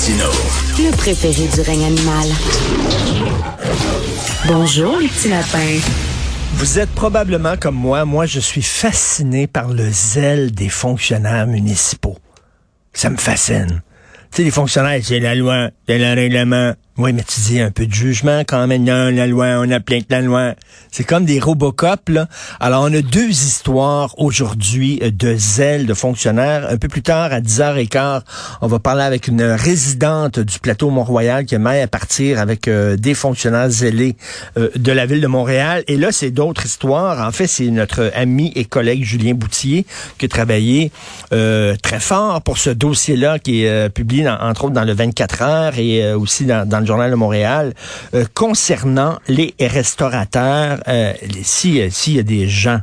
Martino. Le préféré du règne animal. Bonjour, les petits lapins. Vous êtes probablement comme moi. Moi, je suis fasciné par le zèle des fonctionnaires municipaux. Ça me fascine. Tu sais, les fonctionnaires, c'est la loi, c'est le règlement. Oui, mais tu dis un peu de jugement quand même. Non, la loi, on a plein de la loi. C'est comme des Robocop, là. Alors, on a deux histoires aujourd'hui euh, de zèle de fonctionnaires. Un peu plus tard, à 10h15, on va parler avec une résidente du plateau Mont-Royal qui est à partir avec euh, des fonctionnaires zélés euh, de la ville de Montréal. Et là, c'est d'autres histoires. En fait, c'est notre ami et collègue Julien Boutier qui a travaillé très fort pour ce dossier-là qui est publié, entre autres, dans le 24 heures et aussi dans, dans le Journal de Montréal, euh, concernant les restaurateurs. Euh, S'il y a des gens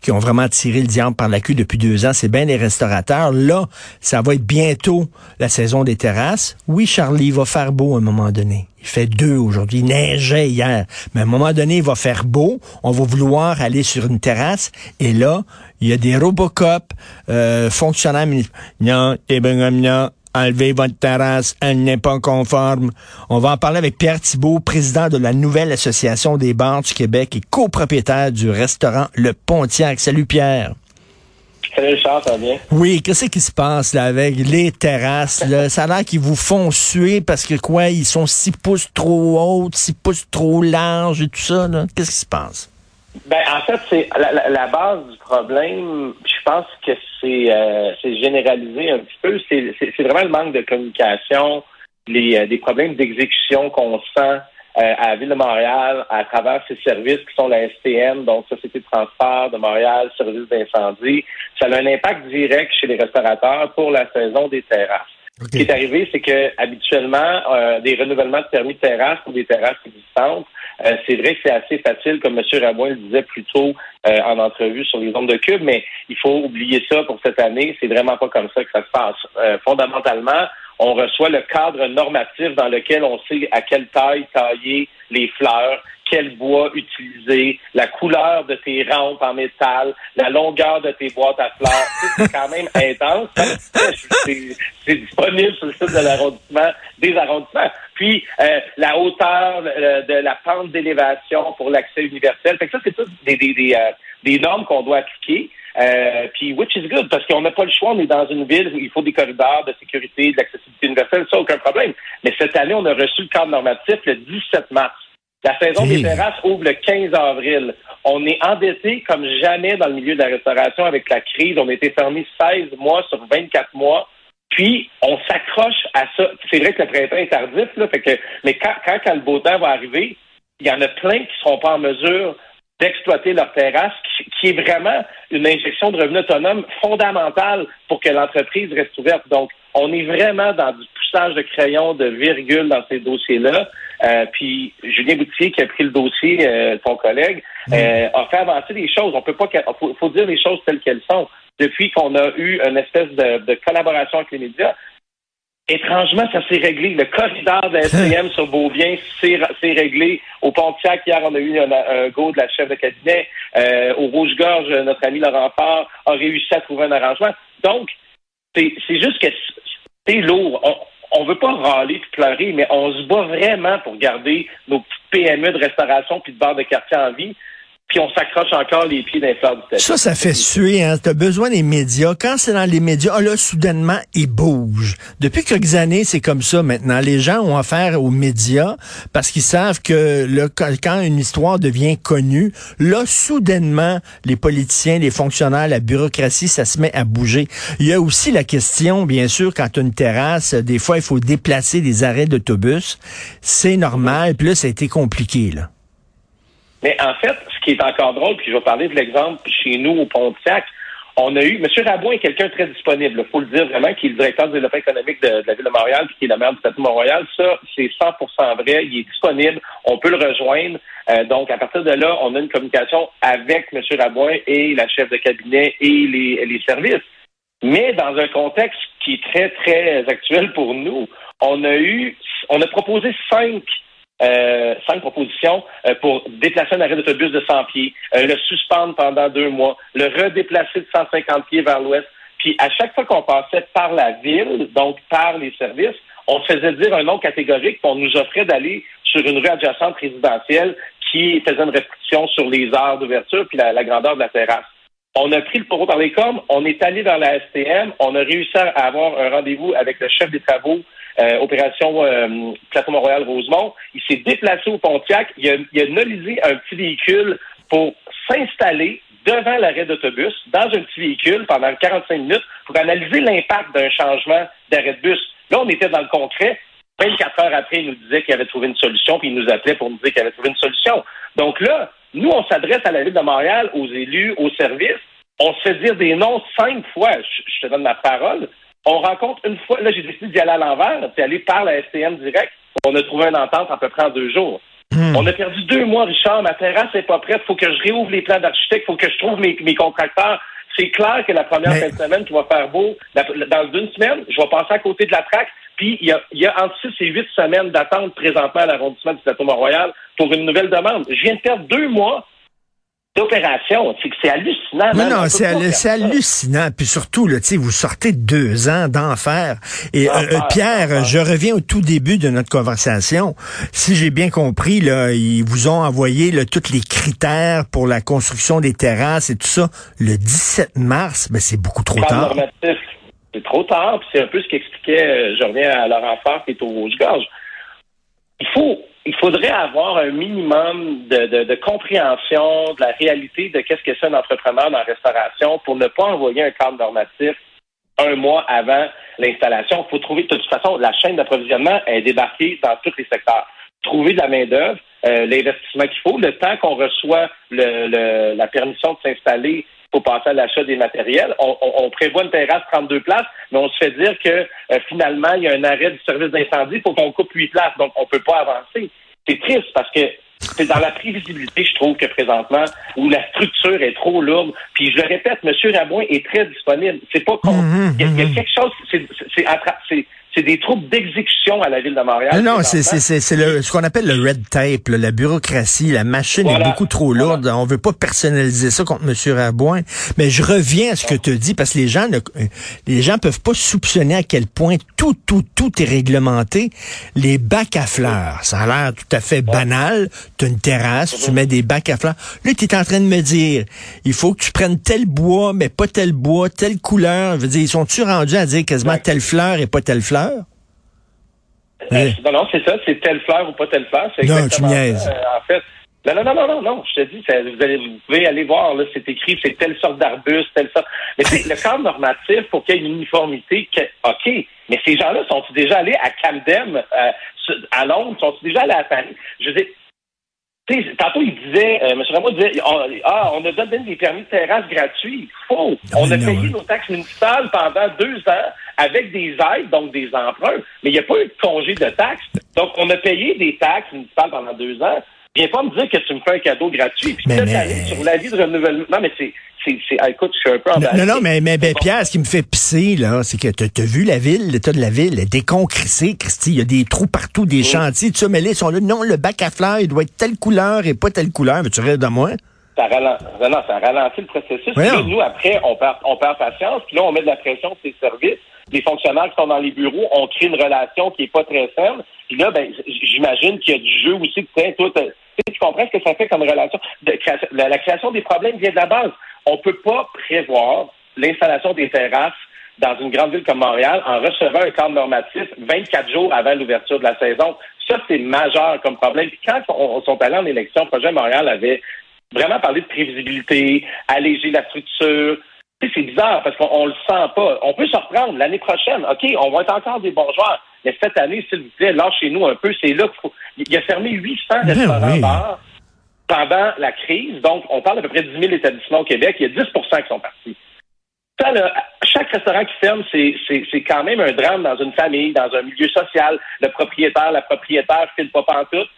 qui ont vraiment tiré le diable par la queue depuis deux ans, c'est bien les restaurateurs. Là, ça va être bientôt la saison des terrasses. Oui, Charlie, il va faire beau à un moment donné. Il fait deux aujourd'hui. Il neigeait hier. Mais à un moment donné, il va faire beau. On va vouloir aller sur une terrasse. Et là, il y a des Robocop euh, fonctionnaires. Enlevez votre terrasse, elle n'est pas conforme. On va en parler avec Pierre Thibault, président de la nouvelle association des bars du Québec et copropriétaire du restaurant Le Pontiac. Salut Pierre. Salut Charles, ça va bien? Oui, qu'est-ce qui se passe là avec les terrasses? Là? Ça a l'air qu'ils vous font suer parce que quoi, ils sont six pouces trop hautes, six pouces trop larges et tout ça. Qu'est-ce qui se passe? Ben, en fait, c'est la, base du problème. Je pense que c'est euh, généralisé un petit peu. C'est vraiment le manque de communication, les euh, des problèmes d'exécution qu'on sent euh, à la ville de Montréal à travers ces services qui sont la STM, donc Société de transport de Montréal, service d'incendie. Ça a un impact direct chez les restaurateurs pour la saison des terrasses. Ce qui est arrivé, c'est que habituellement, des renouvellements de permis de terrasse ou des terrasses existantes, euh, c'est vrai que c'est assez facile, comme M. Rabouin le disait plus tôt euh, en entrevue sur les ondes de cube, mais il faut oublier ça pour cette année. C'est vraiment pas comme ça que ça se passe. fondamentalement, on reçoit le cadre normatif dans lequel on sait à quelle taille tailler les fleurs, quel bois utiliser, la couleur de tes rampes en métal, la longueur de tes boîtes à fleurs. c'est quand même intense. C'est disponible sur le site de l'arrondissement, des arrondissements. Puis euh, la hauteur euh, de la pente d'élévation pour l'accès universel. Fait que ça, c'est tout des, des, des, euh, des normes qu'on doit appliquer. Euh, puis, which is good, parce qu'on n'a pas le choix, on est dans une ville où il faut des corridors de sécurité, de l'accessibilité universelle, ça, aucun problème. Mais cette année, on a reçu le cadre normatif le 17 mars. La saison des terrasses ouvre le 15 avril. On est endetté comme jamais dans le milieu de la restauration avec la crise. On a été fermé 16 mois sur 24 mois. Puis, on s'accroche à ça. C'est vrai que le printemps est tardif, là, fait que, mais quand, quand, le beau temps va arriver, il y en a plein qui ne seront pas en mesure d'exploiter leur terrasse, qui, est vraiment une injection de revenus autonomes fondamentale pour que l'entreprise reste ouverte. Donc, on est vraiment dans du poussage de crayon, de virgule dans ces dossiers-là. Euh, puis Julien Boutier, qui a pris le dossier, euh, ton collègue, euh, a fait avancer les choses. On peut pas, faut, faut dire les choses telles qu'elles sont. Depuis qu'on a eu une espèce de, collaboration avec les médias, Étrangement, ça s'est réglé. Le corridor de SCM sur Beaubien s'est réglé. Au Pontiac, hier, on a eu un, go de la chef de cabinet. au Rouge-Gorge, notre ami Laurent Fort a réussi à trouver un arrangement. Donc, c'est juste que c'est lourd. On, ne veut pas râler puis pleurer, mais on se bat vraiment pour garder nos petites PME de restauration puis de bar de quartier en vie puis on s'accroche encore les pieds d'un du. Ça, ça fait suer. Hein? Tu as besoin des médias. Quand c'est dans les médias, oh là, soudainement, ils bougent. Depuis quelques années, c'est comme ça maintenant. Les gens ont affaire aux médias parce qu'ils savent que là, quand une histoire devient connue, là, soudainement, les politiciens, les fonctionnaires, la bureaucratie, ça se met à bouger. Il y a aussi la question, bien sûr, quand tu as une terrasse, des fois, il faut déplacer des arrêts d'autobus. C'est normal. Puis là, ça a été compliqué, là. Mais en fait, qui est encore drôle, puis je vais parler de l'exemple chez nous au Pontiac, on a eu, M. Rabouin est quelqu'un très disponible, il faut le dire vraiment, qui est le directeur du développement économique de, la Ville de Montréal, puis qui est la maire du de Montréal. Ça, c'est 100% vrai, il est disponible, on peut le rejoindre. Euh, donc, à partir de là, on a une communication avec M. Rabouin et la chef de cabinet et les, les services. Mais dans un contexte qui est très, très actuel pour nous, on a eu, on a proposé cinq euh, cinq propositions euh, pour déplacer un arrêt d'autobus de 100 pieds, euh, le suspendre pendant deux mois, le redéplacer de 150 pieds vers l'ouest. Puis à chaque fois qu'on passait par la ville, donc par les services, on se faisait dire un nom catégorique, on nous offrait d'aller sur une rue adjacente résidentielle qui faisait une restriction sur les heures d'ouverture puis la, grandeur de la terrasse. On a pris le taureau par les cornes, on est allé dans la STM, on a réussi à avoir un rendez-vous avec le chef des travaux euh, opération euh, Plateau Mont-Royal-Rosemont. Il s'est déplacé au Pontiac. Il a, il a nolisé un petit véhicule pour s'installer devant l'arrêt d'autobus, dans un petit véhicule, pendant 45 minutes, pour analyser l'impact d'un changement d'arrêt de bus. Là, on était dans le concret. 24 heures après, il nous disait qu'il avait trouvé une solution, puis il nous appelait pour nous dire qu'il avait trouvé une solution. Donc là, nous, on s'adresse à la Ville de Montréal, aux élus, aux services. On se fait dire des noms cinq fois. Je, te donne ma parole. On rencontre une fois, là, j'ai décidé d'y aller à l'envers, puis aller par la STM direct. On a trouvé une entente à peu près en deux jours. Hmm. On a perdu deux mois, Richard. Ma terrasse n'est pas prête. Il faut que je réouvre les plans d'architecte. Il faut que je trouve mes, contracteurs. C'est clair que la première fin de semaine, tu vas faire beau. dans une semaine, je vais passer à côté de la traque. Puis, il y a, y a entre six et huit semaines d'attente présentement à l'arrondissement du plateau Mont-Royal pour une nouvelle demande. Je viens de perdre deux mois d'opération. C'est hallucinant. Non, non, c'est hallucinant. Puis surtout, là, vous sortez de deux ans d'enfer. Et euh, euh, Pierre, je reviens au tout début de notre conversation. Si j'ai bien compris, là, ils vous ont envoyé là, tous les critères pour la construction des terrasses et tout ça le 17 mars. Ben, c'est beaucoup trop tard. C'est trop tard. C'est un peu ce qu'expliquait, euh, je reviens à Laurent Farr qui est au Rouge-Gorge. Il il faudrait avoir un minimum de, compréhension de la réalité de qu'est-ce que c'est un entrepreneur dans la restauration pour ne pas envoyer un cadre normatif un mois avant l'installation. Il faut trouver, de toute façon, la chaîne d'approvisionnement est débarquée dans tous les secteurs. Trouver de la main-d'œuvre, euh, l'investissement qu'il faut, le temps qu'on reçoit la permission de s'installer pour passer à l'achat des matériels. On, prévoit une terrasse 32 places, mais on se fait dire que euh, finalement, il y a un arrêt du service d'incendie pour qu'on coupe 8 places. Donc, on ne peut pas avancer. C'est triste parce que c'est dans la prévisibilité, je trouve, que présentement, où la structure est trop lourde. Puis je le répète, M. Rabouin est très disponible. C'est pas con. Mmh, il, y a, mmh, mmh. quelque chose, c'est c'est des troubles d'exécution à la ville de Montréal. Non, non, c'est ce qu'on appelle le red tape, la bureaucratie. La machine est beaucoup trop lourde. On veut pas personnaliser ça contre M. Rabouin. Mais je reviens à ce que tu dis parce que les gens ne, les gens peuvent pas soupçonner à quel point tout, tout, tout est réglementé. Les bacs à fleurs, ça a l'air tout à fait banal. Tu une terrasse, tu mets des bacs à fleurs. Là, tu es en train de me dire, il faut que tu prennes tel bois, mais pas tel bois, telle couleur. Je veux dire, ils sont-tu rendus à dire quasiment telle fleur et pas telle fleur? Euh, non, non, c'est ça, c'est telle fleur ou pas telle fleur. C'est non, tu niaises. Euh, en fait, non, non, non, non, non, je te dis, vous, allez, vous pouvez aller voir, là, c'est écrit, c'est telle sorte d'arbuste, telle sorte. Mais le cadre normatif, pour qu'il y ait une uniformité, OK, mais ces gens-là sont-ils déjà allés à Camden, euh, à Londres, sont-ils déjà allés à Paris? Je veux dire, tantôt, il disait, euh, M. Rameau disait, on, ah, on a donné des permis de terrasse gratuits. Faux. on a payé nos taxes municipales pendant deux ans avec des aides, donc des emprunts, mais il n'y a pas eu de congé de taxes. Donc, on a payé des taxes municipales pendant deux ans. Viens pas me dire que tu me fais un cadeau gratuit. Puis mais, mais... sur la vie de renouvellement. Non, mais c'est c'est, ah, écoute, je suis un peu Non, non, mais, mais ben, Pierre, ce qui me fait pisser, là, c'est que tu as vu la ville, l'état de la ville, est déconcrissée, Christy. Il y a des trous partout, des chantiers, tout ça, mais là, ils sont là. Non, le bac à fleurs, il doit être telle couleur et pas telle couleur. Mais tu rêves de moi? Ça ralentit, non, ça ralentit le processus. Là, nous, après, on perd, on perd patience, puis là, on met de la pression sur les services. Les fonctionnaires qui sont dans les bureaux, on crée une relation qui est pas très saine. Puis là, ben, j'imagine qu'il y a du jeu aussi. Que, toi, tu comprends ce que ça fait comme relation? la création des problèmes vient de la base. On ne peut pas prévoir l'installation des terrasses dans une grande ville comme Montréal en recevant un cadre normatif 24 jours avant l'ouverture de la saison. Ça, c'est majeur comme problème. Puis quand on, sont allés en élection, le projet Montréal avait vraiment parlé de prévisibilité, alléger la structure. C'est bizarre parce qu'on le sent pas. On peut se reprendre l'année prochaine. OK, on va être encore des bons joueurs. Mais cette année, s'il vous plaît, lâchez-nous un peu. C'est là qu'il faut. Il a fermé 800 ben restaurants bars pendant la crise. Donc, on parle d'à peu près de 10 000 établissements au Québec. Il y a 10% qui sont partis. Ça, chaque restaurant qui ferme, c'est quand même un drame dans une famille, dans un milieu social. Le propriétaire, la propriétaire file pas pantoute.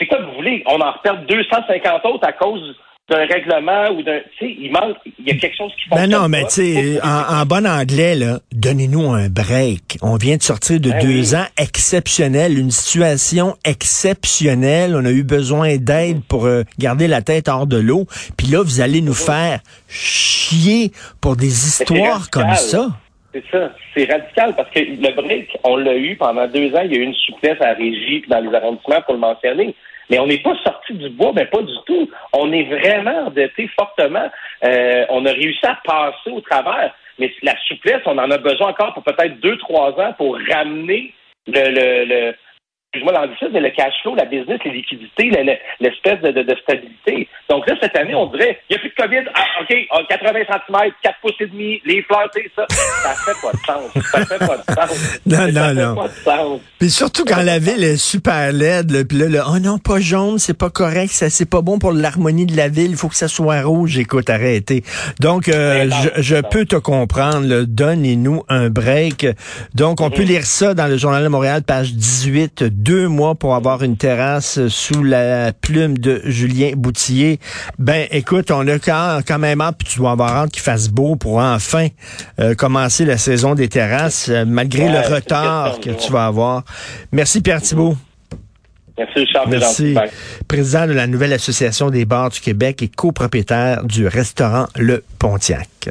C'est quoi que vous voulez? On en repère 250 autres à cause d'un règlement ou d'un. Tu sais, il manque. Il y a quelque chose qui fonctionne. Ben non, mais tu sais, en, bon anglais, là, donnez-nous un break. On vient de sortir de ben deux ans exceptionnels, une situation exceptionnelle. On a eu besoin d'aide pour euh, garder la tête hors de l'eau. Puis là, vous allez nous faire chier pour des histoires comme ça. C'est ça. C'est radical parce que le break, on l'a eu pendant deux ans. Il y a eu une souplesse à la régie dans les arrondissements pour le mentionner. Mais on n'est pas sorti du bois, mais pas du tout. On est vraiment endetté fortement. Euh, on a réussi à passer au travers. Mais la souplesse, on en a besoin encore pour peut-être deux, trois ans pour ramener le, le, le excuse-moi l'anglicisme, mais le cash flow, la business, les liquidités, l'espèce de, de, de, stabilité. Donc là, cette année, on dirait, il n'y a plus de COVID, ah, OK, 80 cm, 4 pouces et demi, les fleurs, tu sais, ça, ça fait pas de sens. Ça fait pas de sens. Non, ça non, fait non. Pas de sens. Puis surtout quand la ville est super laide, là, puis là, le, oh non, pas jaune, c'est pas correct, ça c'est pas bon pour l'harmonie de la ville, il faut que ça soit rouge. Écoute, arrêtez. Donc, euh, je, je peux te comprendre, donnez-nous un break. Donc, on peut lire ça dans le Journal de Montréal, page 18, deux mois pour avoir une terrasse sous la plume de Julien Boutillier. Ben, écoute, on a quand, quand même hâte, puis tu dois avoir hâte qu'il fasse beau pour enfin euh, commencer la saison des terrasses, euh, malgré Ouais, le retard que tu vas avoir. Merci Pierre Thibault. Merci, Charles. Merci. Président de la nouvelle Association des bars du Québec et copropriétaire du restaurant Le Pontiac.